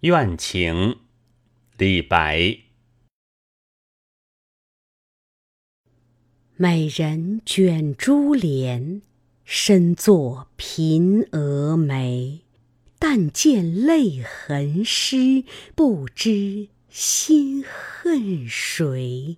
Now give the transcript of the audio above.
怨情，李白。美人卷珠帘，深坐颦蛾眉。但见泪痕湿，不知心恨谁。